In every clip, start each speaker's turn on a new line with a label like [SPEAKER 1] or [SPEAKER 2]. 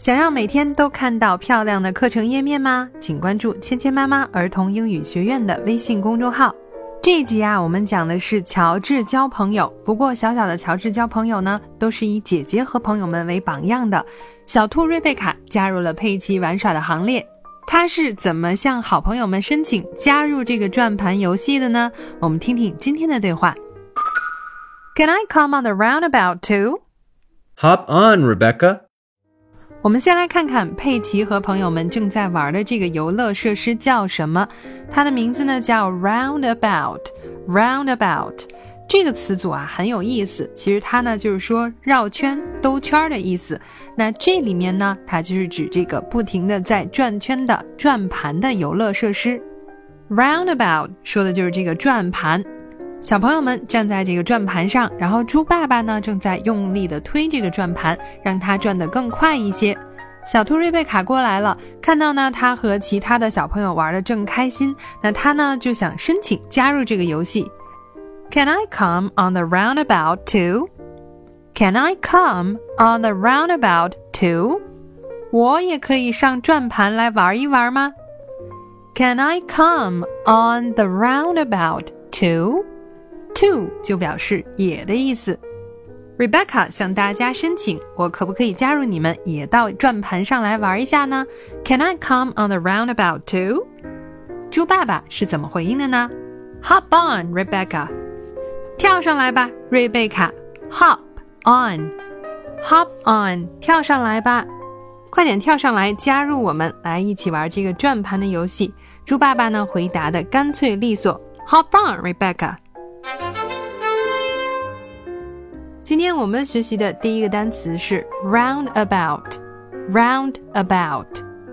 [SPEAKER 1] 想要每天都看到漂亮的课程页面吗？请关注芊芊妈妈儿童英语学院的微信公众号。这一集啊，我们讲的是乔治交朋友。不过，小小的乔治交朋友呢，都是以姐姐和朋友们为榜样的。小兔瑞贝卡加入了佩奇玩耍的行列。她是怎么向好朋友们申请加入这个转盘游戏的呢？我们听听今天的对话。Can I come on the roundabout too?
[SPEAKER 2] Hop on, Rebecca.
[SPEAKER 1] 我们先来看看佩奇和朋友们正在玩的这个游乐设施叫什么？它的名字呢叫 Roundabout。Roundabout 这个词组啊很有意思，其实它呢就是说绕圈、兜圈的意思。那这里面呢，它就是指这个不停的在转圈的转盘的游乐设施。Roundabout 说的就是这个转盘。小朋友们站在这个转盘上，然后猪爸爸呢正在用力的推这个转盘，让它转得更快一些。小兔瑞贝卡过来了，看到呢他和其他的小朋友玩的正开心，那他呢就想申请加入这个游戏。Can I come on the roundabout too? Can I come on the roundabout too? 我也可以上转盘来玩一玩吗？Can I come on the roundabout too? To 就表示也的意思。Rebecca 向大家申请，我可不可以加入你们，也到转盘上来玩一下呢？Can I come on the roundabout too？猪爸爸是怎么回应的呢？Hop on, Rebecca，跳上来吧，瑞贝卡。Hop on，Hop on，跳上来吧，快点跳上来加入我们，来一起玩这个转盘的游戏。猪爸爸呢回答的干脆利索，Hop on, Rebecca。今天我们学习的第一个单词是 roundabout，roundabout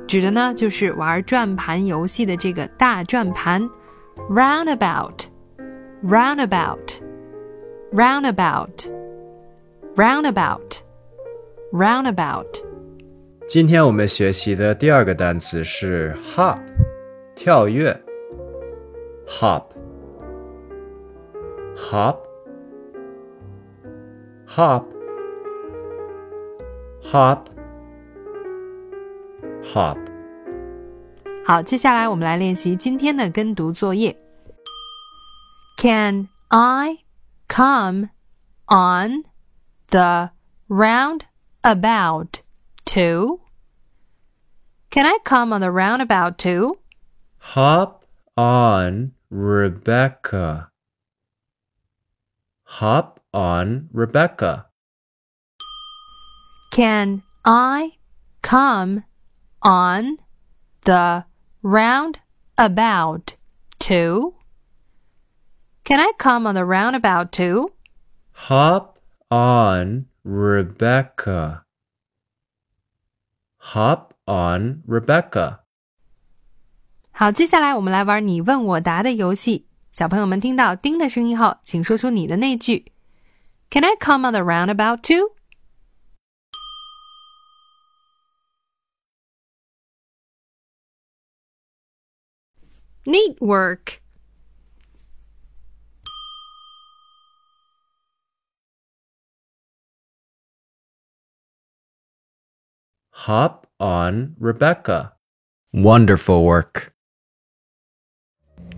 [SPEAKER 1] 指的呢就是玩转盘游戏的这个大转盘。roundabout，roundabout，roundabout，roundabout。
[SPEAKER 2] 今天我们学习的第二个单词是 hop，跳跃。hop，hop。 hop, hop, hop。
[SPEAKER 1] 好，接下来我们来练习今天的跟读作业。Can I come on the roundabout too? Can I come on the roundabout too?
[SPEAKER 2] Hop on, Rebecca. Hop on Rebecca.
[SPEAKER 1] Can I come on the roundabout too? Can I come on the roundabout too?
[SPEAKER 2] Hop on Rebecca. Hop on Rebecca.
[SPEAKER 1] 好，接下来我们来玩你问我答的游戏。小朋友们听到“叮”的声音后，请说出你的那句。 Can I come on the roundabout too? Neat work.
[SPEAKER 2] Hop on Rebecca. Wonderful work.